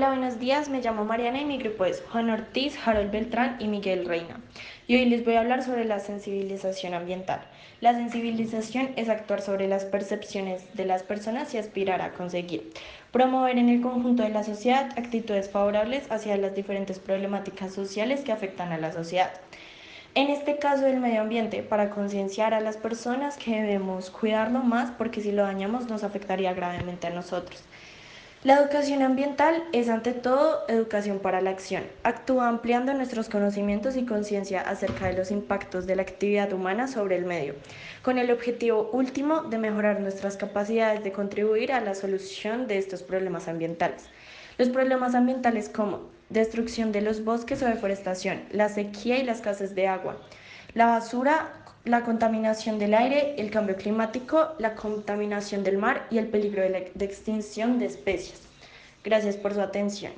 Hola, buenos días. Me llamo Mariana y mi grupo es Juan Ortiz, Harold Beltrán y Miguel Reina. Y hoy les voy a hablar sobre la sensibilización ambiental. La sensibilización es actuar sobre las percepciones de las personas y aspirar a conseguir. Promover en el conjunto de la sociedad actitudes favorables hacia las diferentes problemáticas sociales que afectan a la sociedad. En este caso del medio ambiente, para concienciar a las personas que debemos cuidarlo más porque si lo dañamos nos afectaría gravemente a nosotros. La educación ambiental es ante todo educación para la acción. Actúa ampliando nuestros conocimientos y conciencia acerca de los impactos de la actividad humana sobre el medio, con el objetivo último de mejorar nuestras capacidades de contribuir a la solución de estos problemas ambientales. Los problemas ambientales como destrucción de los bosques o deforestación, la sequía y las escasez de agua, la basura la contaminación del aire, el cambio climático, la contaminación del mar y el peligro de, extinción de especies. Gracias por su atención.